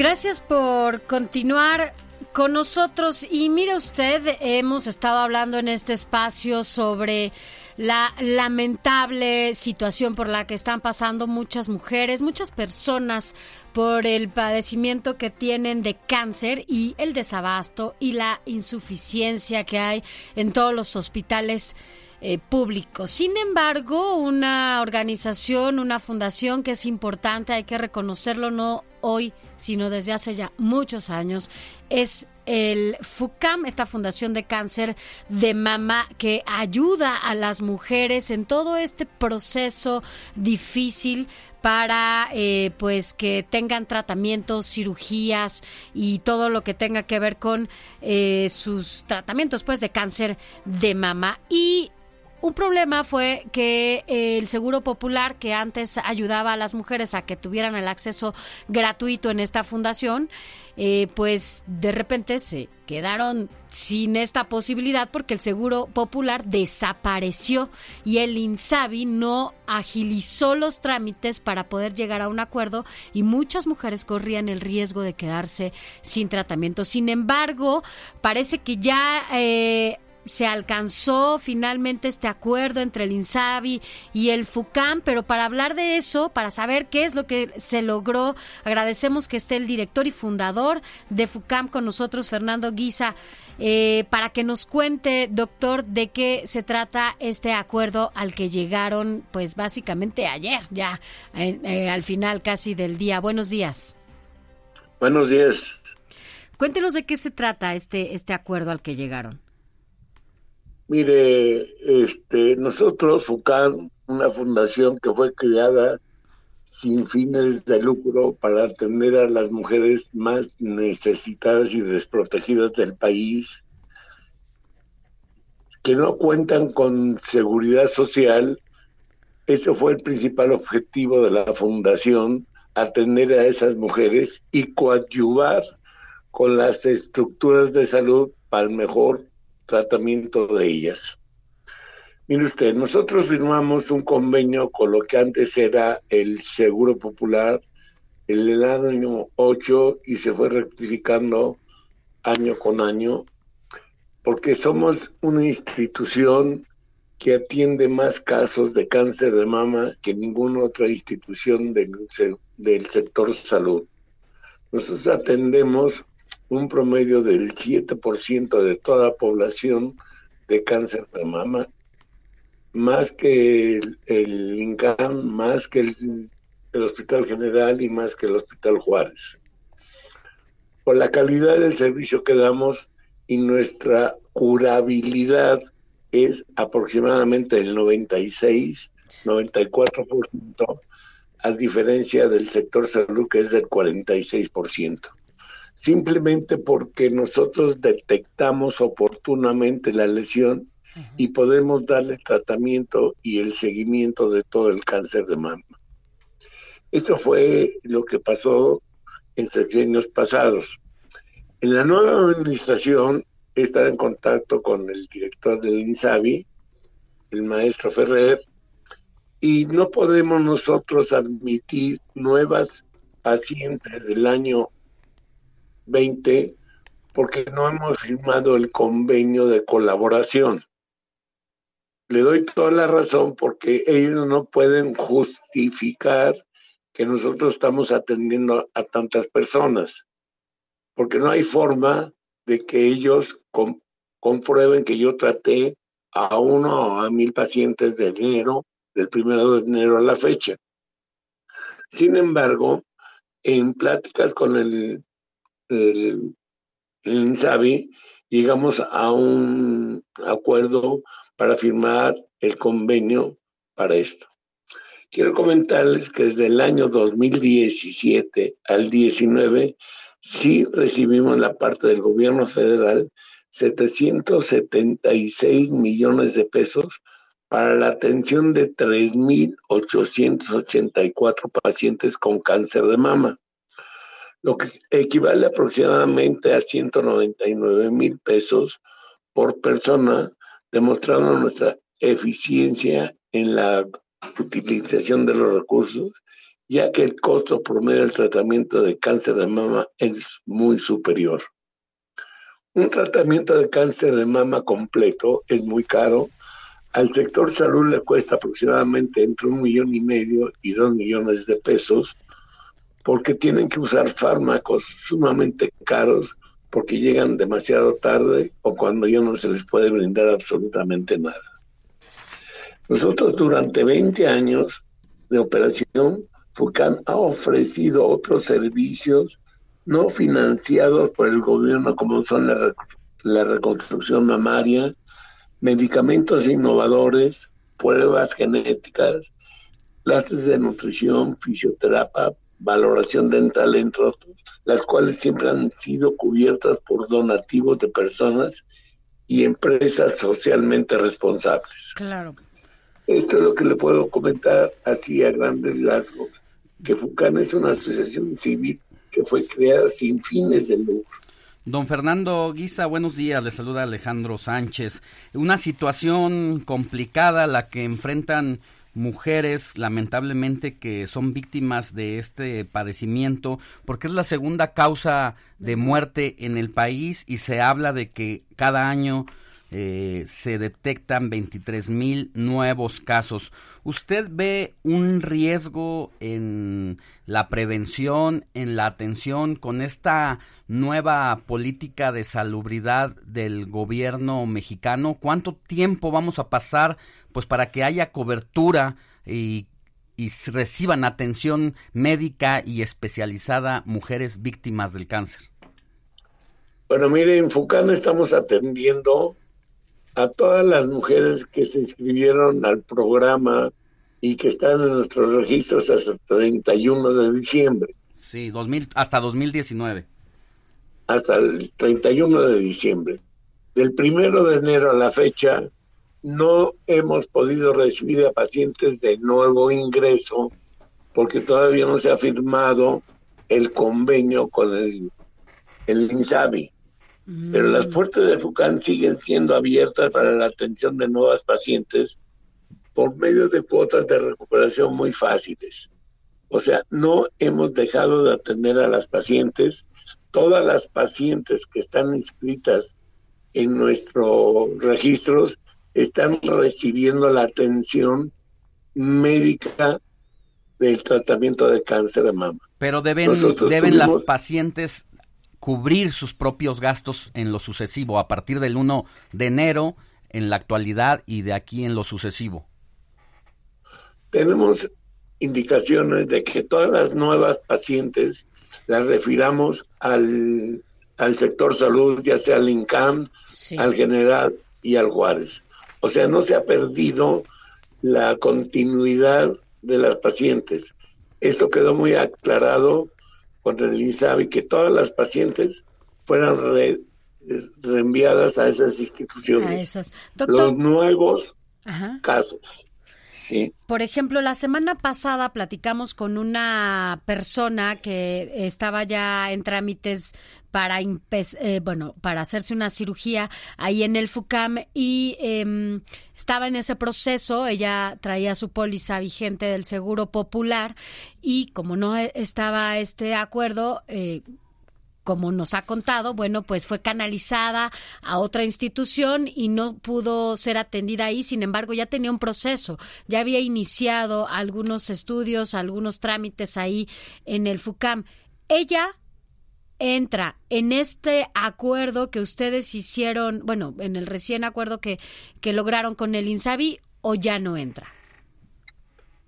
Gracias por continuar con nosotros. Y mire usted, hemos estado hablando en este espacio sobre la lamentable situación por la que están pasando muchas mujeres, muchas personas por el padecimiento que tienen de cáncer y el desabasto y la insuficiencia que hay en todos los hospitales eh, públicos. Sin embargo, una organización, una fundación que es importante, hay que reconocerlo no hoy, sino desde hace ya muchos años, es el FUCAM, esta Fundación de Cáncer de Mama, que ayuda a las mujeres en todo este proceso difícil para eh, pues que tengan tratamientos, cirugías y todo lo que tenga que ver con eh, sus tratamientos pues de cáncer de mama y un problema fue que el Seguro Popular, que antes ayudaba a las mujeres a que tuvieran el acceso gratuito en esta fundación, eh, pues de repente se quedaron sin esta posibilidad porque el Seguro Popular desapareció y el INSABI no agilizó los trámites para poder llegar a un acuerdo y muchas mujeres corrían el riesgo de quedarse sin tratamiento. Sin embargo, parece que ya... Eh, se alcanzó finalmente este acuerdo entre el INSABI y el FUCAM, pero para hablar de eso, para saber qué es lo que se logró, agradecemos que esté el director y fundador de FUCAM con nosotros, Fernando Guisa, eh, para que nos cuente, doctor, de qué se trata este acuerdo al que llegaron, pues básicamente ayer, ya eh, al final casi del día. Buenos días. Buenos días. Cuéntenos de qué se trata este, este acuerdo al que llegaron. Mire, este, nosotros, FUCAN, una fundación que fue creada sin fines de lucro para atender a las mujeres más necesitadas y desprotegidas del país, que no cuentan con seguridad social. Eso fue el principal objetivo de la fundación, atender a esas mujeres y coadyuvar con las estructuras de salud para el mejor tratamiento de ellas. Mire usted, nosotros firmamos un convenio con lo que antes era el Seguro Popular en el año 8 y se fue rectificando año con año, porque somos una institución que atiende más casos de cáncer de mama que ninguna otra institución del, del sector salud. Nosotros atendemos un promedio del 7% de toda la población de cáncer de mama, más que el, el INCAM, más que el, Hospital General y más que el Hospital Juárez. Por la calidad del servicio que damos y nuestra curabilidad es aproximadamente el 96, 94%, a diferencia del sector salud que es del 46% simplemente porque nosotros detectamos oportunamente la lesión y podemos darle tratamiento y el seguimiento de todo el cáncer de mama. Eso fue lo que pasó en años pasados. En la nueva administración he estado en contacto con el director del INSABI, el maestro Ferrer, y no podemos nosotros admitir nuevas pacientes del año 20 porque no hemos firmado el convenio de colaboración. Le doy toda la razón porque ellos no pueden justificar que nosotros estamos atendiendo a tantas personas, porque no hay forma de que ellos comprueben que yo traté a uno o a mil pacientes de enero, del primero de enero a la fecha. Sin embargo, en pláticas con el el, INSABI llegamos a un acuerdo para firmar el convenio para esto. Quiero comentarles que desde el año 2017 al 19 sí recibimos la parte del gobierno federal 776 millones de pesos para la atención de 3.884 pacientes con cáncer de mama, lo que equivale aproximadamente a 199 mil pesos por persona, demostrando nuestra eficiencia en la utilización de los recursos, ya que el costo promedio del tratamiento de cáncer de mama es muy superior. Un tratamiento de cáncer de mama completo es muy caro. Al sector salud le cuesta aproximadamente entre un millón y medio y dos millones de pesos porque tienen que usar fármacos sumamente caros porque llegan demasiado tarde o cuando ya no se les puede brindar absolutamente nada. Nosotros durante 20 años de operación, FUCAN ha ofrecido otros servicios no financiados por el gobierno como son la, la reconstrucción mamaria, medicamentos innovadores, pruebas genéticas, clases de nutrición, fisioterapia, valoración dental, entre otros, las cuales siempre han sido cubiertas por donativos de personas y empresas socialmente responsables. Claro. Esto es lo que le puedo comentar así a grandes rasgos, que FUCAN es una asociación civil que fue creada sin fines de lucro. Don Fernando Guisa, buenos días, le saluda Alejandro Sánchez. Una situación complicada la que enfrentan mujeres lamentablemente que son víctimas de este padecimiento porque es la segunda causa de muerte en el país y se habla de que cada año eh, se detectan 23 mil nuevos casos. ¿Usted ve un riesgo en la prevención, en la atención con esta nueva política de salubridad del gobierno mexicano? ¿Cuánto tiempo vamos a pasar pues para que haya cobertura y, reciban atención médica y especializada mujeres víctimas del cáncer? Bueno, mire, en Fucán estamos atendiendo a todas las mujeres que se inscribieron al programa y que están en nuestros registros hasta el 31 de diciembre. Sí, 2000, hasta 2019. Hasta el 31 de diciembre. Del primero de enero a la fecha, no hemos podido recibir a pacientes de nuevo ingreso porque todavía no se ha firmado el convenio con el, el INSABI. Pero las mm. puertas de FUCAN siguen siendo abiertas para la atención de nuevas pacientes por medio de cuotas de recuperación muy fáciles. O sea, no hemos dejado de atender a las pacientes. Todas las pacientes que están inscritas en nuestros registros están recibiendo la atención médica del tratamiento de cáncer de mama. Pero deben, deben las pacientes cubrir sus propios gastos en lo sucesivo, a partir del 1 de enero, en la actualidad y de aquí en lo sucesivo? Tenemos indicaciones de que todas las nuevas pacientes las refiramos al, al sector salud, ya sea al INCAM, al General y al Juárez. O sea, no se ha perdido la continuidad de las pacientes. Esto quedó muy aclarado con el INSABI que todas las pacientes fueran reenviadas a esas instituciones. Los nuevos casos. Por ejemplo, la semana pasada platicamos con una persona que estaba ya en trámites para eh, bueno para hacerse una cirugía ahí en el FUCAM y em, estaba en ese proceso. Ella traía su póliza vigente del Seguro Popular y como no e, estaba este acuerdo eh, como nos ha contado, bueno, pues fue canalizada a otra institución y no pudo ser atendida ahí. Sin embargo, ya tenía un proceso, ya había iniciado algunos estudios, algunos trámites ahí en el FUCAM. Ella entra en este acuerdo que ustedes hicieron, bueno, en el recién acuerdo que, que lograron con el INSABI o ya no entra?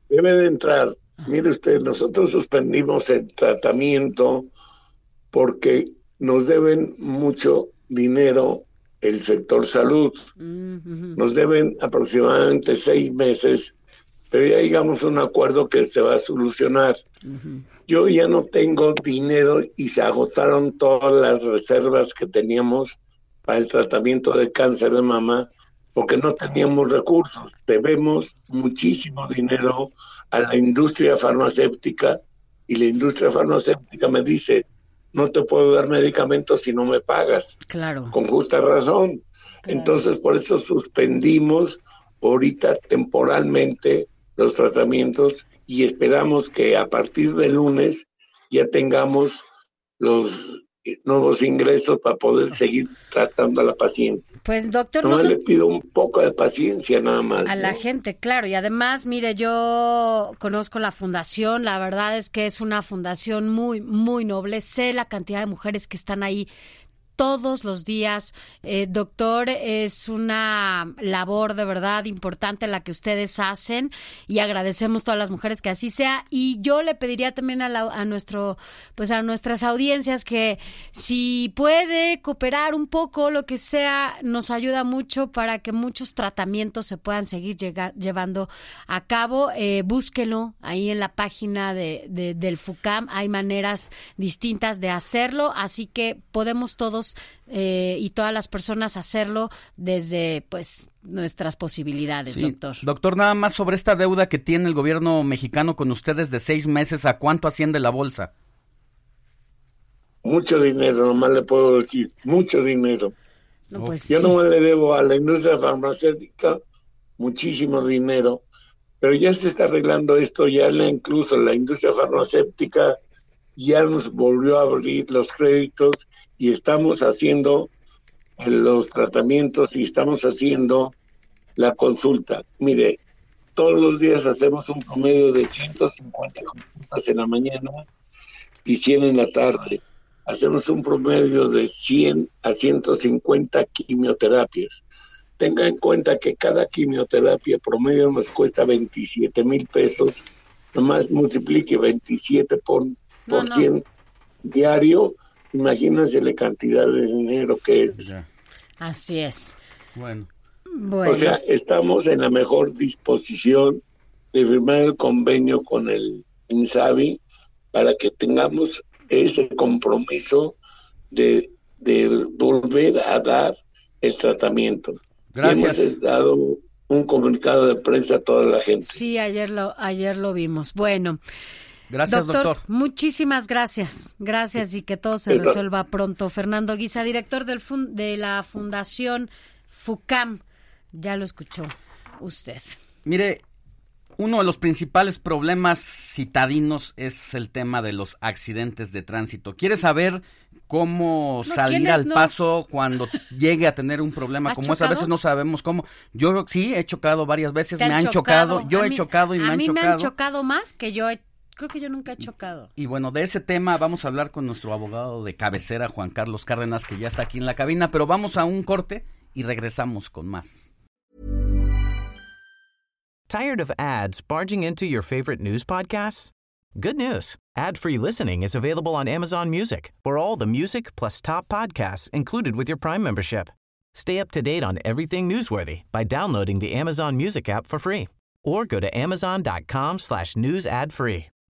Debe de entrar. Mire usted, nosotros suspendimos el tratamiento porque nos deben mucho dinero el sector salud. Nos deben aproximadamente seis meses, pero ya llegamos a un acuerdo que se va a solucionar. Yo ya no tengo dinero y se agotaron todas las reservas que teníamos para el tratamiento de cáncer de mama porque no teníamos recursos. Debemos muchísimo dinero a la industria farmacéutica y la industria farmacéutica me dice, no te puedo dar medicamentos si no me pagas. Claro. Con justa razón. Entonces, por eso suspendimos ahorita temporalmente los tratamientos y esperamos que a partir de lunes ya tengamos los nuevos ingresos para poder seguir tratando a la paciente. Pues doctor, no le pido un poco de paciencia nada más. A la gente, claro, y además, mire, yo conozco la fundación, la verdad es que es una fundación muy, muy noble, sé la cantidad de mujeres que están ahí todos los días. Eh, doctor, es una labor de verdad importante la que ustedes hacen y agradecemos todas las mujeres que así sea. Y yo le pediría también a, a nuestro, pues a nuestras audiencias que si puede cooperar un poco, lo que sea, nos ayuda mucho para que muchos tratamientos se puedan seguir llevando a cabo. Eh, búsquelo ahí en la página de, del FUCAM. Hay maneras distintas de hacerlo, así que podemos todos eh, y todas las personas hacerlo desde pues nuestras posibilidades, doctor. Doctor, nada más sobre esta deuda que tiene el gobierno mexicano con ustedes de seis meses, ¿a cuánto asciende la bolsa? Mucho dinero, nomás le puedo decir, mucho dinero. pues, Yo no le debo a la industria farmacéutica muchísimo dinero, pero ya se está arreglando esto, ya incluso la industria farmacéutica ya nos volvió a abrir los créditos y estamos haciendo los tratamientos y estamos haciendo la consulta. Mire, todos los días hacemos un promedio de 150 consultas en la mañana y 100 en la tarde. Hacemos un promedio de 100 a 150 quimioterapias. Tenga en cuenta que cada quimioterapia promedio nos cuesta 27 mil pesos. Nomás multiplique 27 por, por 100 diario Imagínense la cantidad de dinero que es. Así es. Bueno. O sea, estamos en la mejor disposición de firmar el convenio con el INSABI para que tengamos ese compromiso de, de volver a dar el tratamiento. Gracias. hemos dado un comunicado de prensa a toda la gente. Sí, ayer lo, ayer lo vimos. Bueno. Gracias, doctor, Muchísimas gracias. Gracias y que todo se resuelva pronto. Fernando Guisa, director del de la Fundación FUCAM. Ya lo escuchó usted. Mire, uno de los principales problemas citadinos es el tema de los accidentes de tránsito. ¿Quiere saber cómo salir al paso cuando llegue a tener un problema como ese? A veces no sabemos cómo. Yo sí he chocado varias veces, me han chocado, yo he chocado y me han chocado. A mí me han chocado más que yo he Creo que yo nunca he chocado. Y bueno, de ese tema vamos a hablar con nuestro abogado de cabecera, Juan Carlos Cárdenas, que ya está aquí en la cabina, pero vamos a un corte y regresamos con más. Tired of ads barging into your favorite news podcasts? Good news. Ad-free listening is available on Amazon Music. For all the music plus top podcasts included with your Prime membership. Stay up to date on everything newsworthy by downloading the Amazon Music app for free or go to amazon.com slash news ad free.